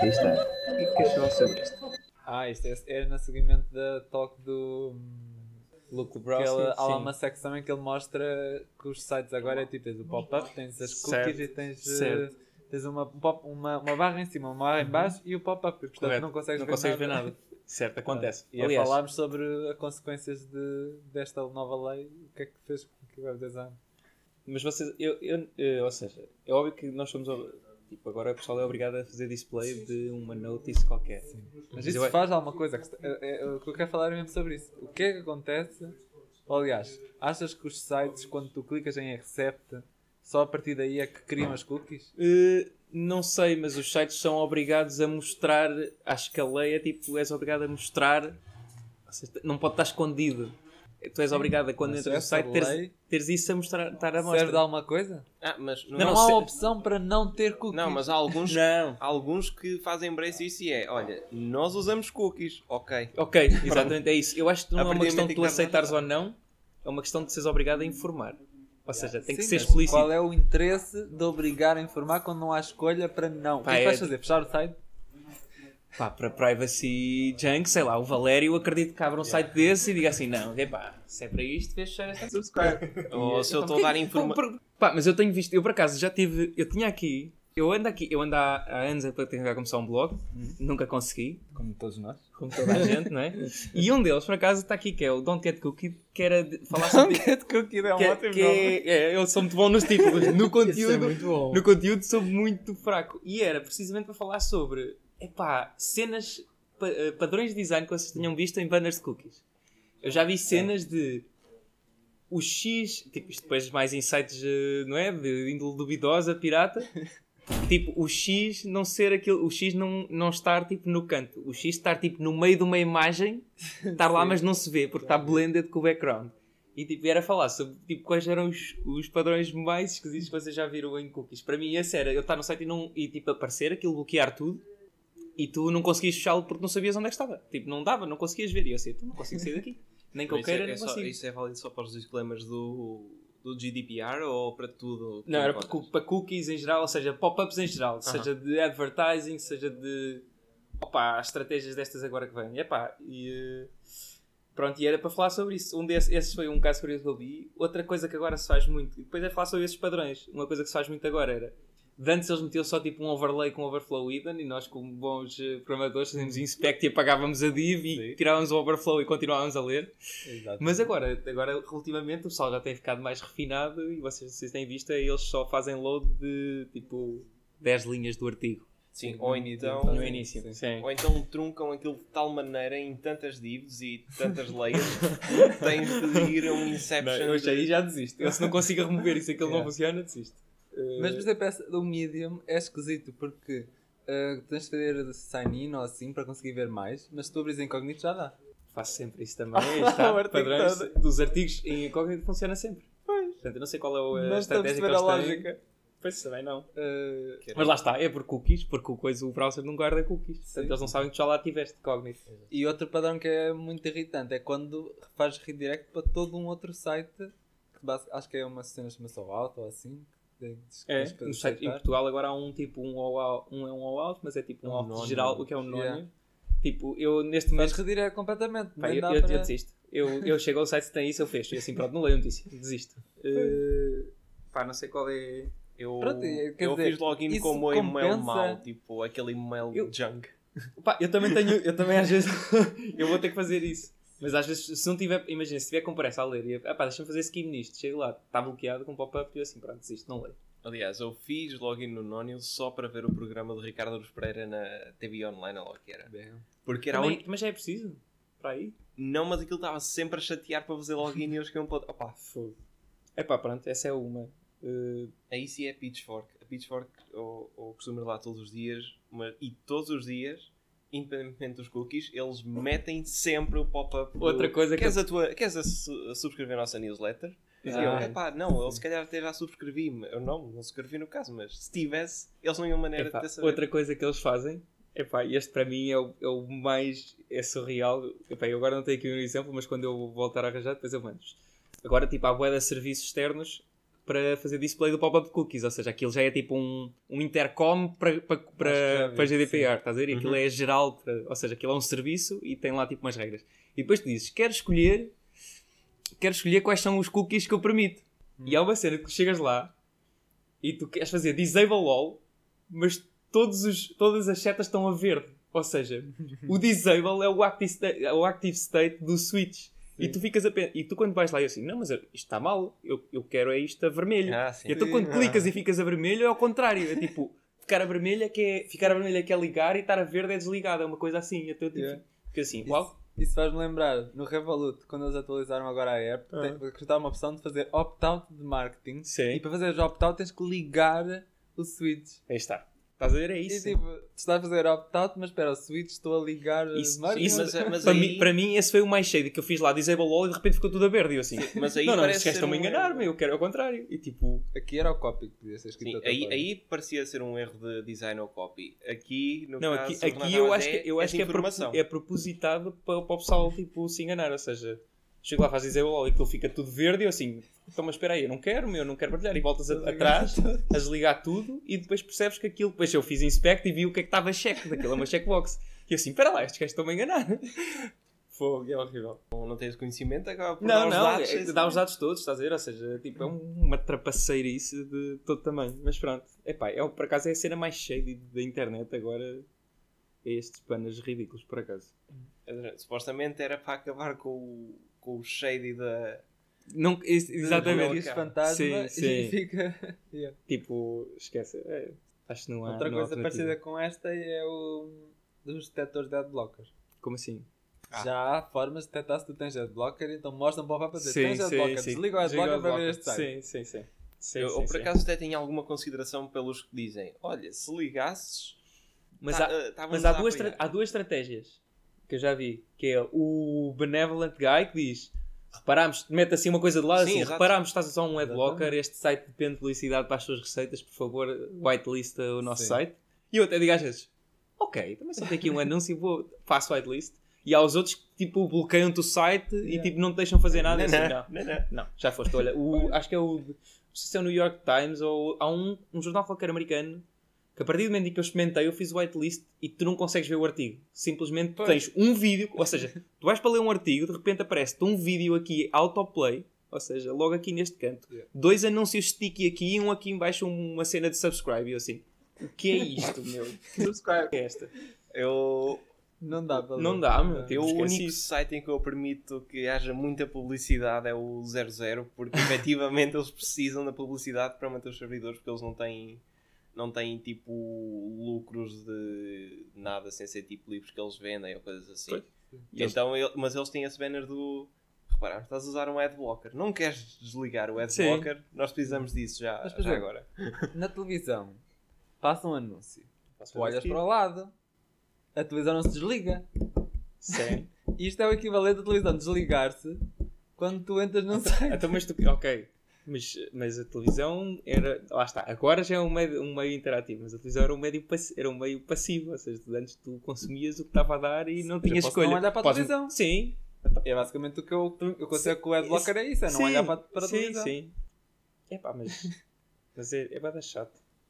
Aí está. O que é que sobre isto? Ah, isto é, é no seguimento da talk do. hum, Luke ele, Dobrowski, há lá uma secção em que ele mostra que os sites agora é tipo: tens o pop-up, tens as cookies Certo, e tens, eh, certo. tens uma, um pop- uma, uma barra em cima, uma barra em baixo e o pop-up. Portanto, Correto. não consegues, não ver, consegues nada. ver nada. Certo, acontece. E Aliás, falarmos sobre as consequências de, desta nova lei, o que é que fez com que o web design. Mas vocês, eu, eu, eh, ou seja, é óbvio que nós somos, tipo, agora o pessoal é obrigado a fazer display de uma notice qualquer. Mas Mas isso eu- faz alguma coisa. que- é- é- O que eu quero falar é mesmo sobre isso. O que é que acontece? Aliás, achas que os sites, quando tu clicas em accept, só a partir daí é que criam as cookies? Eh, não sei, mas os sites são obrigados a mostrar, acho que a lei é tipo, és obrigado a mostrar, não pode estar escondido. Tu és obrigado a quando entras no essa site teres, teres isso a mostrar, estar a Serve mostrar. de alguma coisa? Ah, mas Não, não, Não, há se- opção para não ter cookies. não, mas há alguns, Não. há alguns que fazem embrace isso e é, olha, nós usamos cookies, ok. Ok, exatamente é isso. Eu acho que não é uma questão de tu que aceitares ou não, é uma questão de seres obrigado a informar. Ou seja, tem que Sim, ser mas explícito. Qual é o interesse de obrigar a informar quando não há escolha para não? O que Pá, é que é vais fazer? Fechar o site? Pá, para privacy junk, sei lá, o Valério acredito que abra um site desse e diga assim: não, epá, se é para isto, fechar esta subscribe. Ou se eu estou a dar informação. Pá, mas eu tenho visto, eu por acaso já tive, eu tinha aqui, eu ando aqui, eu ando há, há anos a tentar começar um blog, nunca consegui, Como todos nós. como toda a gente, não é? E um deles, por acaso, está aqui, que é o Don't Get Cookie, que era de falar sobre. Get cookie é um que, é- ótimo que nome. é, é, eu sou muito bom nos títulos, no é conteúdo. muito bom. No conteúdo sou muito fraco. E era precisamente para falar sobre epá, cenas, pa- eh, padrões de design que vocês tenham visto em banners de cookies. Eu já vi cenas de o X, tipo, isto depois mais sites, eh, não é? De índole duvidosa, pirata. Tipo, o X não ser aquilo, o X não, não estar tipo no canto, o X estar tipo no meio de uma imagem, estar lá mas não se vê porque está blended com o background. E tipo, era falar sobre tipo, quais eram os, os padrões mais esquisitos que vocês já viram em cookies. Para mim, esse era eu estar no site e, não, e tipo, aparecer aquilo, bloquear tudo e tu não conseguias fechá-lo porque não sabias onde é que estava. Tipo, não dava, não conseguias ver. E eu assim, tu não consigo sair daqui. Nem que eu queira, é, é não só, consigo. isso é válido só para os disclaimers do, do GDPR ou para tudo? Não, era para, para cookies em geral, ou seja, pop-ups em geral, seja de advertising, seja de. Opa, as estratégias destas agora que vêm. Epá, e. eh, Pronto, e era para falar sobre isso. Um desses, esse foi um caso curioso que eu vi. Outra coisa que agora se faz muito, e depois é falar sobre esses padrões. Uma coisa que se faz muito agora era. De antes eles metiam só tipo um overlay com overflow hidden e nós, como bons eh, programadores, fazíamos inspect e apagávamos a div e Sim. tirávamos o overflow e continuávamos a ler. Exato. Mas agora, agora ultimamente o pessoal já tem ficado mais refinado e vocês, vocês têm visto, é, eles só fazem load de tipo 10 linhas do artigo Sim, ou então, no início. sim. Sim. ou então truncam aquilo de tal maneira em tantas divs e tantas layers que tens de ir a um Não, Inception. eu de- aí já desisto. Eu se não consigo remover isso, aquilo não Yeah. funciona, desisto. Mas, por exemplo, essa do Medium é esquisito porque uh, tens de fazer sign-in ou assim para conseguir ver mais, mas se tu abres incógnito já dá. Faço sempre isso também. Está, padrões todo. dos artigos em incógnito funciona sempre. Portanto, eu não sei qual é a Não estratégia que eles a têm. lógica. Pois também não. Uh, Mas lá está, é por cookies, porque o, coisa, o browser não guarda cookies. Portanto, eles não sabem que já lá tiveste incógnito. E outro padrão que é muito irritante é quando fazes redirect para todo um outro site, que basi- acho que é uma cena chama-se Out ou assim. Que É, no site, em. Portugal agora há um tipo um all out, um é um all out, mas é tipo um, Um geral, o que é um nónimo. Yeah. Tipo, eu neste momento. redirect completamente. Pá, eu, eu, para- eu desisto. Eu, eu chego ao site se tem isso, eu fecho. E assim, pronto, não leio a notícia. Desisto. Uh, pá, não sei qual é. Eu, Pronto, é, quer eu dizer, fiz login com o meu e-mail mau, tipo aquele e-mail Eu- junk. Pá, eu também tenho. Eu também às vezes. eu vou ter que fazer isso. Mas às vezes, se não tiver. Imagina, se tiver com pressa a ler e. Ah, pá, deixa-me fazer skim nisto. Chego lá, está bloqueado com pop-up e eu assim, pronto, desisto, não leio. Aliás, eu fiz login no Nónio só para ver o programa de Ricardo Aruz Pereira na TV Online, ou que era. Porque era Também- única. Mas já é preciso? Para aí? Não, mas aquilo estava sempre a chatear para fazer login e eu cheguei um ponto. Opá, Fogo. É pá, pronto, essa é uma. Uh, aí sim é a Pitchfork. A Pitchfork, eu, eu costumo ir lá todos os dias, mas, e todos os dias, independentemente dos cookies, eles metem sempre o pop-up. do, Outra coisa que queres, eu- a tua, queres a, su- subscrever a nossa newsletter? E eu, Ah. epá, não, eu se calhar até já subscrevi. Eu não, não subscrevi no caso, mas se tivesse, eles não iam maneira Epá, de ter saber. outra coisa que eles fazem, epá, este para mim é o, é o mais é surreal. Epá, eu agora não tenho aqui um exemplo, mas quando eu voltar a arranjar, depois eu mando. Agora, tipo, há boa de serviços externos para fazer display do pop-up cookies. Ou seja, aquilo já é tipo um, um intercom para, para, para, para GDPR. Estás a ver? E aquilo é geral. para- ou seja, aquilo é um serviço e tem lá tipo umas regras. E depois tu dizes, quero escolher, quero escolher quais são os cookies que eu permito. E há uma cena que tu chegas lá e tu queres fazer disable all, mas todos os, todas as setas estão a verde. Ou seja, o disable é o active state, é o active state do switch. E tu ficas a E tu quando vais lá e assim, não, mas isto está mal, eu, eu quero é isto a vermelho. Ah, sim. E então quando Sim. clicas e ficas a vermelho é ao contrário. É tipo, ficar a vermelho é que é, ficar a vermelho é que é ligar e estar a verde é desligado. É uma coisa assim. Então tipo, Yeah. fica assim, uau. Isso faz-me lembrar, no Revolut, quando eles atualizaram agora a app, Ah. tem, acrescentaram uma opção de fazer opt-out de marketing. Sim. E para fazer opt-out tens que ligar o switch. Aí está. Estás a ver? É E isso. tipo, tu estás a fazer opt-out, mas espera, o switch estou a ligar eh, Isso, isso- Mas- mas para, aí- mim, para mim, esse foi o mais shady que eu fiz lá, disable all, e de repente ficou tudo a verde. E eu assim, Mas aí não, não, estão-me a um enganar, erro. meu, eu quero ao contrário. E tipo, Aqui era o copy que podia ser escrito Sim, aí, aí parecia ser um erro de design ou copy. Aqui, no não, caso, aqui, aqui eu acho que, eu acho que é, é propositado para, para o pessoal tipo, se enganar. Ou seja, chego lá, faz all e aquilo fica tudo verde. E eu assim, então, mas espera aí, eu não quero, meu, eu não quero partilhar. E voltas a- atrás a desligar tudo e depois percebes que aquilo. Depois eu fiz inspect e vi o que é que estava check, daquilo é uma checkbox. E eu assim, espera lá, estes gajos estão-me a enganar. Fogo, é horrível. Não, não tens conhecimento, acaba por Não, dar os não, dados. é, sem dá os dados todos, estás a ver? Ou seja, tipo, é um- uma trapaceirice de todo tamanho. Mas pronto, Epá, é, por acaso é a cena mais shady da internet agora. É estes panas ridículos, por acaso. Supostamente era para acabar com o, com o shady da. Não, ex- exatamente. Cookies fantasma Sim, e sim. fica... Yeah. Tipo, esquece. é, acho que não há. Outra não coisa parecida com esta é o dos detectores de adblocker. Como assim? Ah. Já há formas de detectar se tu tens adblocker, então mostra um pop-up a dizer tens sim, adblocker, sim. desliga o adblocker para ver adblocker. este site. Sim, sim, sim. sim, eu, sim, ou por sim. acaso até tenho alguma consideração pelos que dizem: olha, se ligasses. Mas tá- há, eh, Mas há duas, há duas estratégias que eu já vi. Que é o Benevolent Guy que diz reparámos, mete assim uma coisa de lado Sim, assim, reparámos estás a usar um adblocker, este site depende de publicidade para as suas receitas, por favor, whitelist o nosso Sim. site. E eu até digo às vezes, ok, também só tem aqui um anúncio, vou, faço whitelist. E há os outros que tipo bloqueiam-te o site e Yeah. tipo não te deixam fazer nada. Não, assim, não, não, não, não. não, já foste. Olha, o, acho que é o. Não sei se é o New York Times ou há um, um jornal qualquer americano que a partir do momento em que eu experimentei, eu fiz o whitelist e tu não consegues ver o artigo. Simplesmente Pois. tens um vídeo, ou seja, tu vais para ler um artigo, de repente aparece-te um vídeo aqui autoplay, ou seja, logo aqui neste canto, Yeah. dois anúncios sticky aqui e um aqui embaixo uma cena de subscribe. E eu assim, o que é isto, meu? Subscribe. Que é esta? Eu, Não dá para Não ler. dá, meu. eu, o único site em que eu permito que haja muita publicidade é o 00, porque efetivamente eles precisam da publicidade para manter os servidores, porque eles não têm, não têm tipo lucros de nada sem ser tipo livros que eles vendem ou coisas assim. Pois. E então, ele- mas eles têm esse banner do. Repara, estás a usar um adblocker. Não queres desligar o adblocker? Nós precisamos disso já, Mas, já agora. Na televisão, passa um anúncio. Tu olhas aqui? para o lado, a televisão não se desliga. Sim. Isto é o equivalente da televisão desligar-se quando tu entras num site. Então, mas tu, ok. Mas, mas a televisão era. Lá está. Agora já é um meio, um meio interativo, mas a televisão era um, meio passi- era um meio passivo. Ou seja, antes tu consumias o que estava a dar e não tinhas posso escolha. não olhar para a televisão. Sim. É basicamente o que eu, eu considero que o adblocker é isso, é não Sim, olhar para, para a sim, televisão. sim. É pá, mas. Mas é, é bada chato.